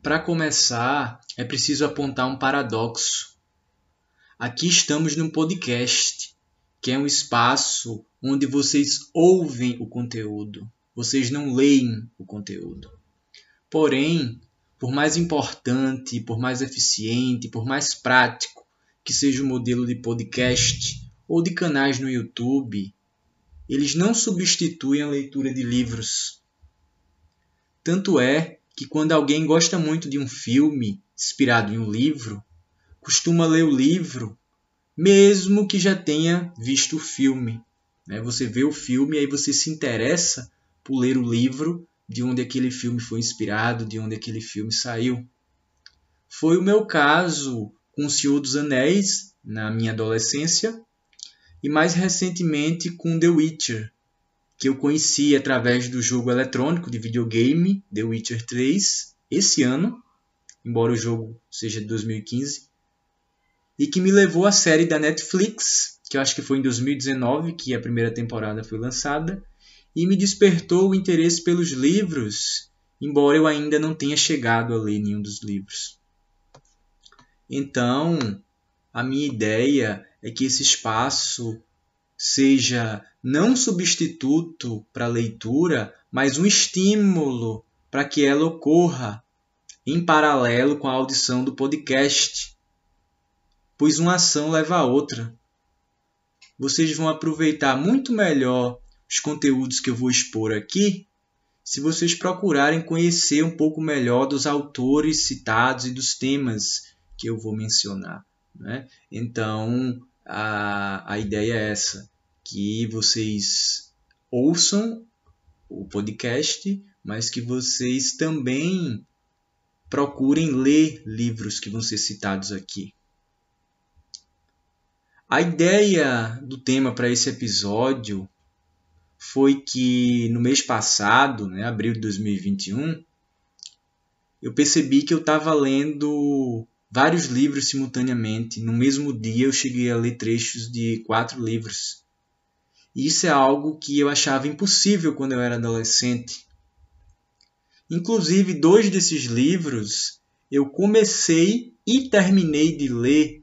Para começar, é preciso apontar um paradoxo. Aqui estamos num podcast, que é um espaço onde vocês ouvem o conteúdo, vocês não leem o conteúdo. Porém, por mais importante, por mais eficiente, por mais prático que seja o modelo de podcast ou de canais no YouTube, eles não substituem a leitura de livros. Tanto é que quando alguém gosta muito de um filme inspirado em um livro, costuma ler o livro, mesmo que já tenha visto o filme. Né? Você vê o filme e aí você se interessa por ler o livro de onde aquele filme foi inspirado, de onde aquele filme saiu. Foi o meu caso com O Senhor dos Anéis, na minha adolescência, e mais recentemente com The Witcher, que eu conheci através do jogo eletrônico de videogame The Witcher 3 esse ano, embora o jogo seja de 2015, e que me levou à série da Netflix, que eu acho que foi em 2019 que a primeira temporada foi lançada, e me despertou o interesse pelos livros, embora eu ainda não tenha chegado a ler nenhum dos livros. Então, a minha ideia é que esse espaço seja não substituto para a leitura, mas um estímulo para que ela ocorra em paralelo com a audição do podcast, pois uma ação leva a outra. Vocês vão aproveitar muito melhor os conteúdos que eu vou expor aqui se vocês procurarem conhecer um pouco melhor dos autores citados e dos temas que eu vou mencionar. Né? Então, a, a ideia é essa que vocês ouçam o podcast, mas que vocês também procurem ler livros que vão ser citados aqui. A ideia do tema para esse episódio foi que no mês passado, né, abril de 2021, eu percebi que eu estava lendo vários livros simultaneamente. No mesmo dia eu cheguei a ler trechos de quatro livros. E isso é algo que eu achava impossível quando eu era adolescente. Inclusive, dois desses livros eu comecei e terminei de ler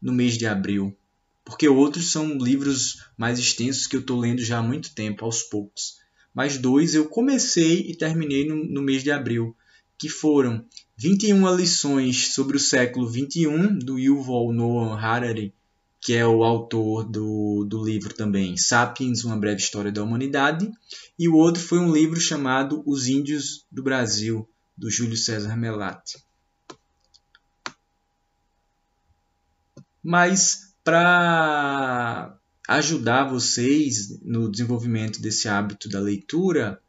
no mês de abril, porque outros são livros mais extensos que eu estou lendo já há muito tempo, aos poucos. Mas dois eu comecei e terminei no, no mês de abril, que foram 21 lições sobre o século XXI, do Yuval Noah Harari, que é o autor do, do livro também Sapiens, Uma Breve História da Humanidade, e o outro foi um livro chamado Os Índios do Brasil, do Júlio César Melati. Mas para ajudar vocês no desenvolvimento desse hábito da leitura,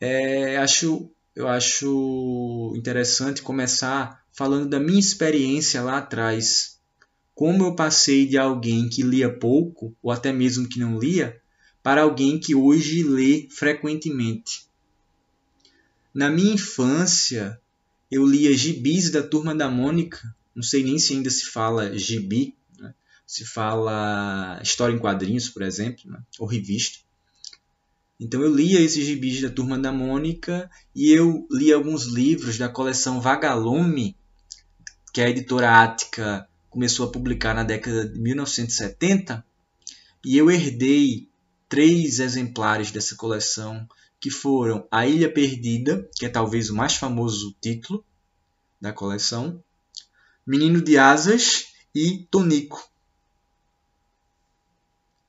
é, acho, eu acho interessante começar falando da minha experiência lá atrás como eu passei de alguém que lia pouco, ou até mesmo que não lia, para alguém que hoje lê frequentemente. Na minha infância, eu lia gibis da Turma da Mônica, não sei nem se ainda se fala gibi, né? se fala história em quadrinhos, por exemplo, né? ou revista. Então eu lia esses gibis da Turma da Mônica e eu li alguns livros da coleção Vagalume, que a editora Ática começou a publicar na década de 1970 e eu herdei três exemplares dessa coleção que foram A Ilha Perdida, que é talvez o mais famoso título da coleção, Menino de Asas e Tonico.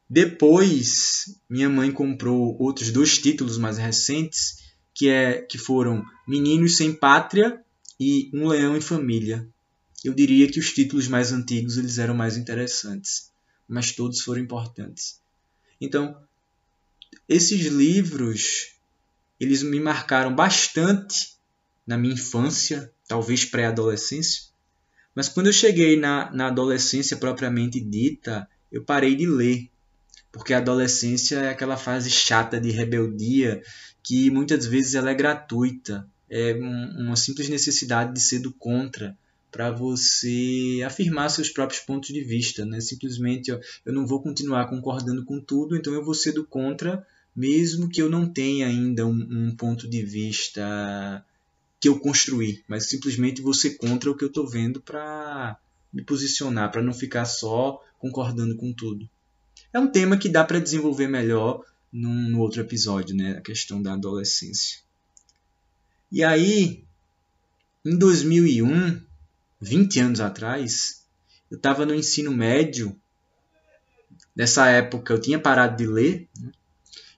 Depois, minha mãe comprou outros dois títulos mais recentes, que, é, que foram Meninos Sem Pátria e Um Leão em Família, eu diria que os títulos mais antigos eles eram mais interessantes, mas todos foram importantes. Então, esses livros eles me marcaram bastante na minha infância, talvez pré-adolescência, mas quando eu cheguei na, na adolescência propriamente dita, eu parei de ler, porque a adolescência é aquela fase chata de rebeldia que muitas vezes ela é gratuita, é uma simples necessidade de ser do contra, para você afirmar seus próprios pontos de vista, né? Simplesmente eu não vou continuar concordando com tudo, então eu vou ser do contra, mesmo que eu não tenha ainda um, um ponto de vista que eu construí, mas simplesmente vou ser contra o que eu estou vendo para me posicionar, para não ficar só concordando com tudo. É um tema que dá para desenvolver melhor num, no outro episódio, né? A questão da adolescência. E aí, em 2001, 20 anos atrás, eu estava no ensino médio. Nessa época eu tinha parado de ler. Né?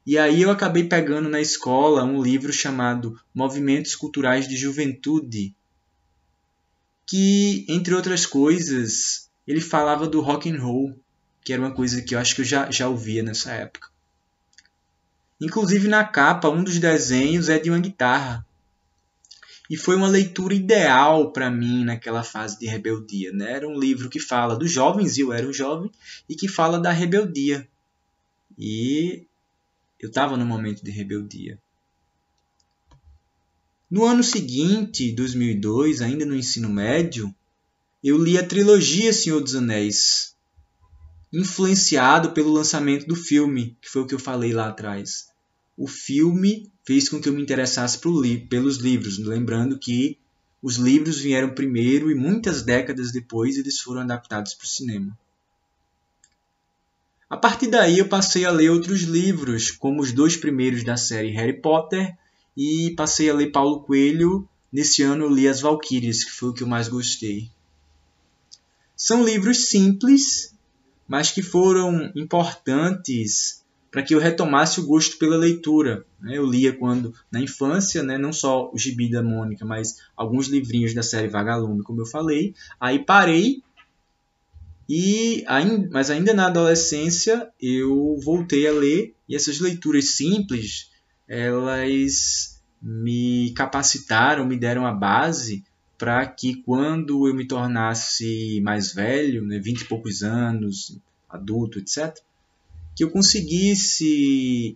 E aí eu acabei pegando na escola um livro chamado Movimentos Culturais de Juventude, que, entre outras coisas, ele falava do rock and roll, que era uma coisa que eu acho que eu já, já ouvia nessa época. Inclusive na capa, um dos desenhos é de uma guitarra. E foi uma leitura ideal para mim naquela fase de rebeldia. Né? Era um livro que fala dos jovens, e eu era um jovem, e que fala da rebeldia. E eu estava no momento de rebeldia. No ano seguinte, 2002, ainda no ensino médio, eu li a trilogia Senhor dos Anéis, influenciado pelo lançamento do filme, que foi o que eu falei lá atrás. O filme fez com que eu me interessasse pelos livros, lembrando que os livros vieram primeiro e muitas décadas depois eles foram adaptados para o cinema. A partir daí eu passei a ler outros livros, como os dois primeiros da série Harry Potter, e passei a ler Paulo Coelho. Nesse ano eu li As Valquírias, que foi o que eu mais gostei. São livros simples, mas que foram importantes para que eu retomasse o gosto pela leitura. Né? Eu lia quando na infância, né, não só o Gibi da Mônica, mas alguns livrinhos da série Vagalume, como eu falei. Aí parei e mas ainda na adolescência eu voltei a ler e essas leituras simples elas me capacitaram, me deram a base para que quando eu me tornasse mais velho, né, 20 e poucos anos, adulto, etc., que eu conseguisse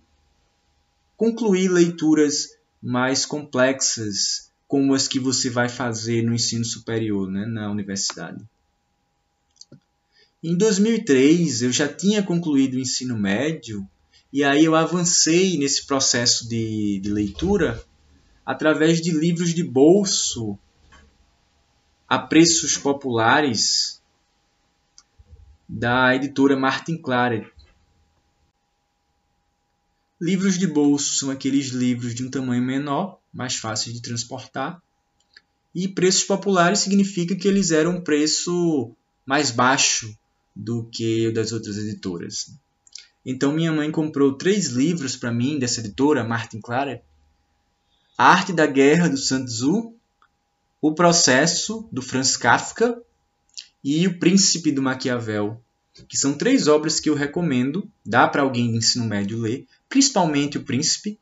concluir leituras mais complexas, como as que você vai fazer no ensino superior, né, na universidade. Em 2003, eu já tinha concluído o ensino médio e aí eu avancei nesse processo de, de leitura através de livros de bolso a preços populares da editora Martin Claret. Livros de bolso são aqueles livros de um tamanho menor, mais fáceis de transportar. E preços populares significa que eles eram um preço mais baixo do que o das outras editoras. Então minha mãe comprou três livros para mim dessa editora, Martin Clara. A Arte da Guerra do Sun Tzu, O Processo do Franz Kafka e O Príncipe do Maquiavel, que são três obras que eu recomendo, dá para alguém de ensino médio ler, principalmente O Príncipe.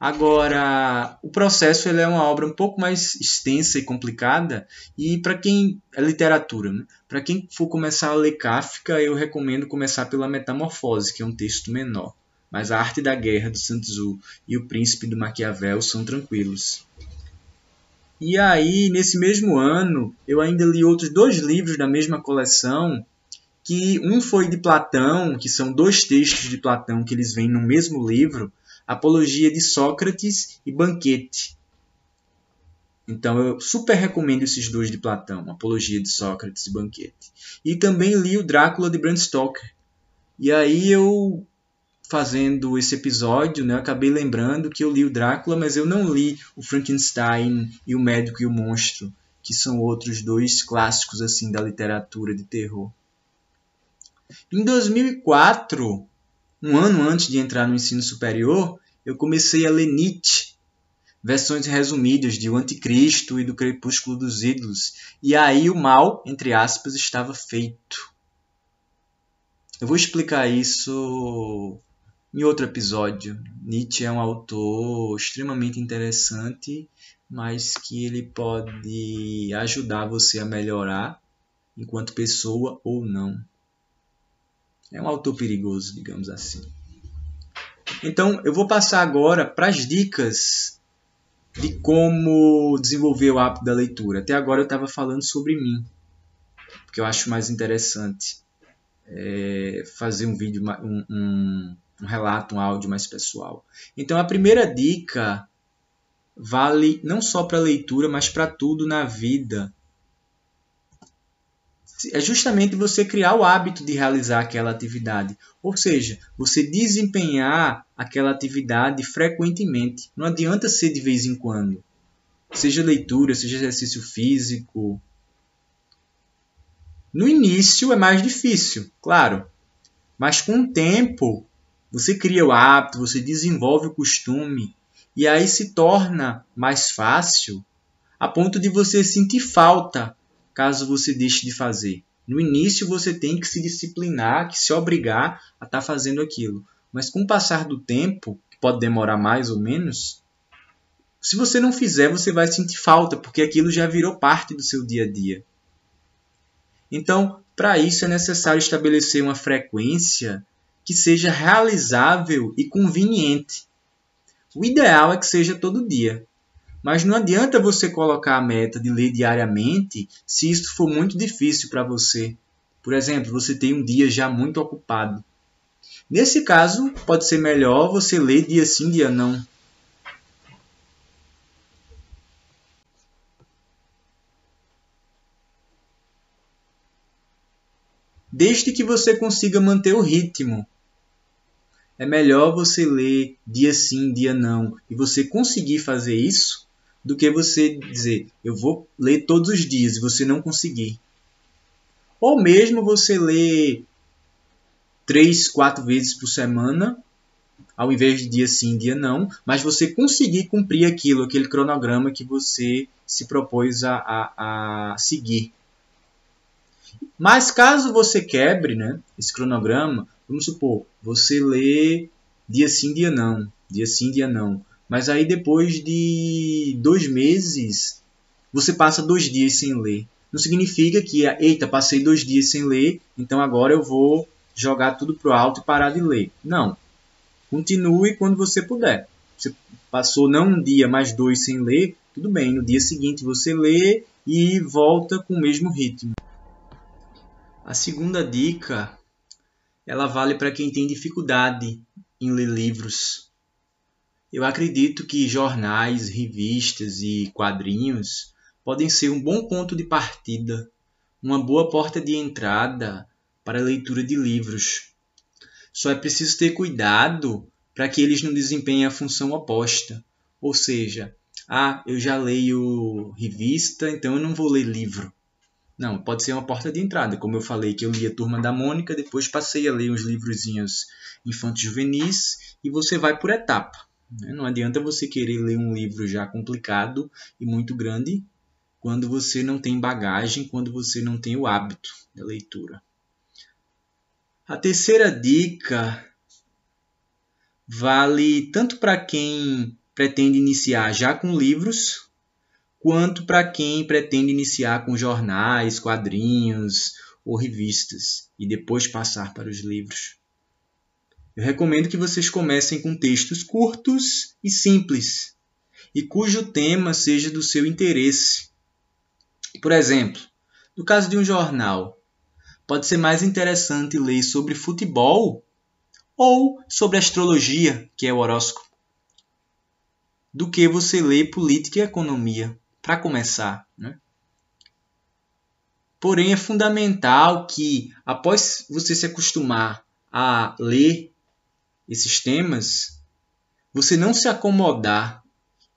Agora, o processo ele é uma obra um pouco mais extensa e complicada, e para quem é literatura, né? para quem for começar a ler Kafka, eu recomendo começar pela Metamorfose, que é um texto menor. Mas a Arte da Guerra do Sun Tzu e O Príncipe do Maquiavel são tranquilos. E aí, nesse mesmo ano, eu ainda li outros dois livros da mesma coleção que um foi de Platão, que são dois textos de Platão que eles vêm no mesmo livro, Apologia de Sócrates e Banquete. Então eu super recomendo esses dois de Platão, Apologia de Sócrates e Banquete. E também li o Drácula de Bram Stoker. E aí eu fazendo esse episódio, né, acabei lembrando que eu li o Drácula, mas eu não li o Frankenstein e o Médico e o Monstro, que são outros dois clássicos assim da literatura de terror. Em 2004, um ano antes de entrar no ensino superior, eu comecei a ler Nietzsche, versões resumidas de O Anticristo e do Crepúsculo dos Ídolos, e aí o mal, entre aspas, estava feito. Eu vou explicar isso em outro episódio. Nietzsche é um autor extremamente interessante, mas que ele pode ajudar você a melhorar enquanto pessoa ou não. É um autor perigoso, digamos assim. Então, eu vou passar agora para as dicas de como desenvolver o hábito da leitura. Até agora eu estava falando sobre mim, porque eu acho mais interessante é, fazer um vídeo, um, um, um relato, um áudio mais pessoal. Então a primeira dica vale não só para leitura, mas para tudo na vida. É justamente você criar o hábito de realizar aquela atividade. Ou seja, você desempenhar aquela atividade frequentemente. Não adianta ser de vez em quando. Seja leitura, seja exercício físico. No início é mais difícil, claro. Mas com o tempo, você cria o hábito, você desenvolve o costume e aí se torna mais fácil a ponto de você sentir falta caso você deixe de fazer. No início você tem que se disciplinar, que se obrigar a estar tá fazendo aquilo. Mas com o passar do tempo, que pode demorar mais ou menos, se você não fizer, você vai sentir falta, porque aquilo já virou parte do seu dia a dia. Então, para isso é necessário estabelecer uma frequência que seja realizável e conveniente. O ideal é que seja todo dia. Mas não adianta você colocar a meta de ler diariamente se isso for muito difícil para você. Por exemplo, você tem um dia já muito ocupado. Nesse caso, pode ser melhor você ler dia sim, dia não. Desde que você consiga manter o ritmo é melhor você ler dia sim, dia não, e você conseguir fazer isso, do que você dizer, eu vou ler todos os dias e você não conseguir. Ou mesmo você ler três, quatro vezes por semana, ao invés de dia sim, dia não, mas você conseguir cumprir aquilo, aquele cronograma que você se propôs a, a, a seguir. Mas caso você quebre né, esse cronograma, Vamos supor, você lê dia sim, dia não, dia sim, dia não. Mas aí depois de dois meses, você passa dois dias sem ler. Não significa que, eita, passei dois dias sem ler, então agora eu vou jogar tudo pro alto e parar de ler. Não. Continue quando você puder. Você passou não um dia, mas dois sem ler, tudo bem. No dia seguinte você lê e volta com o mesmo ritmo. A segunda dica ela vale para quem tem dificuldade em ler livros. Eu acredito que jornais, revistas e quadrinhos podem ser um bom ponto de partida, uma boa porta de entrada para a leitura de livros. Só é preciso ter cuidado para que eles não desempenhem a função oposta, ou seja, ah, eu já leio revista, então eu não vou ler livro. Não, pode ser uma porta de entrada. Como eu falei que eu li a Turma da Mônica, depois passei a ler uns livrozinhos infantos juvenis e você vai por etapa. Né? Não adianta você querer ler um livro já complicado e muito grande quando você não tem bagagem, quando você não tem o hábito da leitura. A terceira dica vale tanto para quem pretende iniciar já com livros, quanto para quem pretende iniciar com jornais, quadrinhos ou revistas e depois passar para os livros. Eu recomendo que vocês comecem com textos curtos e simples e cujo tema seja do seu interesse. Por exemplo, no caso de um jornal, pode ser mais interessante ler sobre futebol ou sobre astrologia, que é o horóscopo, do que você ler política e economia para começar. Né? Porém, é fundamental que, após você se acostumar a ler esses temas, você não se acomodar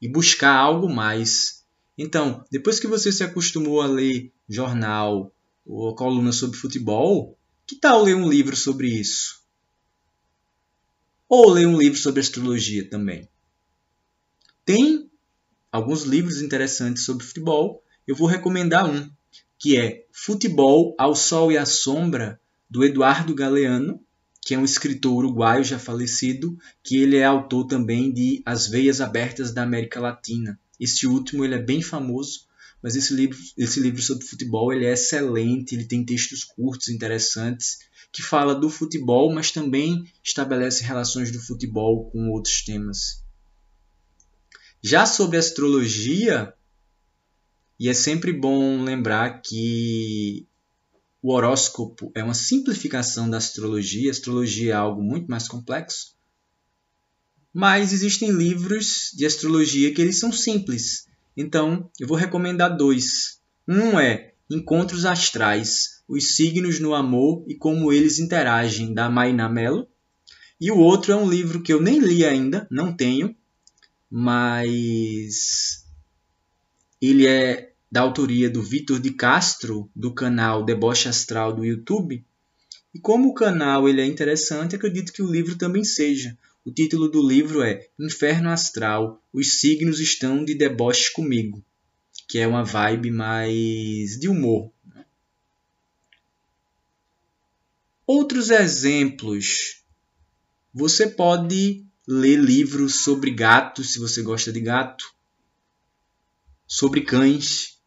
e buscar algo mais. Então, depois que você se acostumou a ler jornal ou coluna sobre futebol, que tal ler um livro sobre isso? Ou ler um livro sobre astrologia também? Tem alguns livros interessantes sobre futebol. Eu vou recomendar um, que é Futebol ao Sol e à Sombra, do Eduardo Galeano, que é um escritor uruguaio já falecido, que ele é autor também de As Veias Abertas da América Latina. Esse último ele é bem famoso, mas esse livro, esse livro sobre futebol ele é excelente, ele tem textos curtos, interessantes, que fala do futebol, mas também estabelece relações do futebol com outros temas. Já sobre astrologia, e é sempre bom lembrar que o horóscopo é uma simplificação da astrologia, a astrologia é algo muito mais complexo. Mas existem livros de astrologia que eles são simples. Então, eu vou recomendar dois. Um é Encontros Astrais, os signos no amor e como eles interagem, da Maina Mello. E o outro é um livro que eu nem li ainda, não tenho, mas ele é da autoria do Vitor de Castro, do canal Deboche Astral do YouTube. E como o canal ele é interessante, acredito que o livro também seja. O título do livro é Inferno Astral: Os signos estão de deboche comigo, que é uma vibe mais de humor. Outros exemplos. Você pode ler livros sobre gatos, se você gosta de gato, sobre cães,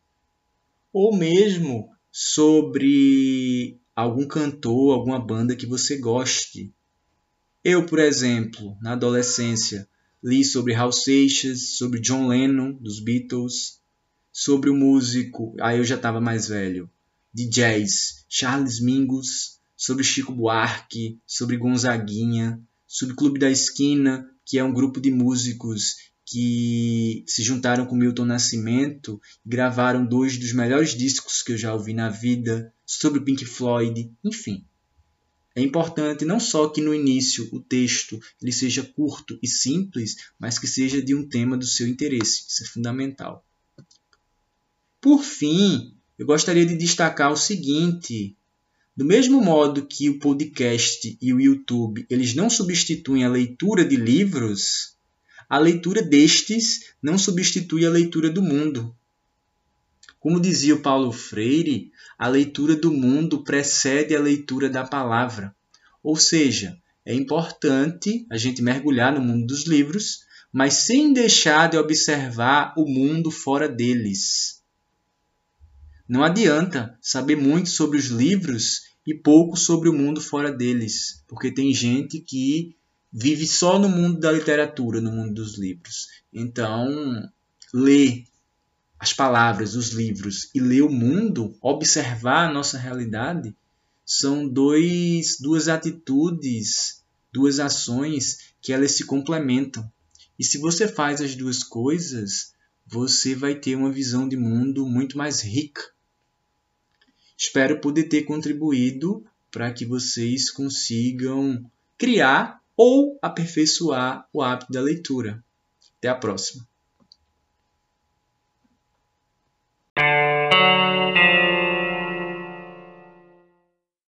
ou mesmo sobre algum cantor, alguma banda que você goste. Eu, por exemplo, na adolescência, li sobre Hal Seixas, sobre John Lennon, dos Beatles, sobre o músico, aí eu já estava mais velho, de jazz, Charles Mingus, sobre Chico Buarque, sobre Gonzaguinha, sobre Clube da Esquina, que é um grupo de músicos que se juntaram com Milton Nascimento e gravaram dois dos melhores discos que eu já ouvi na vida, sobre o Pink Floyd, enfim. É importante não só que no início o texto ele seja curto e simples, mas que seja de um tema do seu interesse. Isso é fundamental. Por fim, eu gostaria de destacar o seguinte: do mesmo modo que o podcast e o YouTube eles não substituem a leitura de livros, a leitura destes não substitui a leitura do mundo. Como dizia o Paulo Freire, a leitura do mundo precede a leitura da palavra. Ou seja, é importante a gente mergulhar no mundo dos livros, mas sem deixar de observar o mundo fora deles. Não adianta saber muito sobre os livros e pouco sobre o mundo fora deles, porque tem gente que vive só no mundo da literatura, no mundo dos livros. Então, ler as palavras, os livros e ler o mundo, observar a nossa realidade, são dois, duas atitudes, duas ações que elas se complementam. E se você faz as duas coisas, você vai ter uma visão de mundo muito mais rica. Espero poder ter contribuído para que vocês consigam criar ou aperfeiçoar o hábito da leitura. Até a próxima!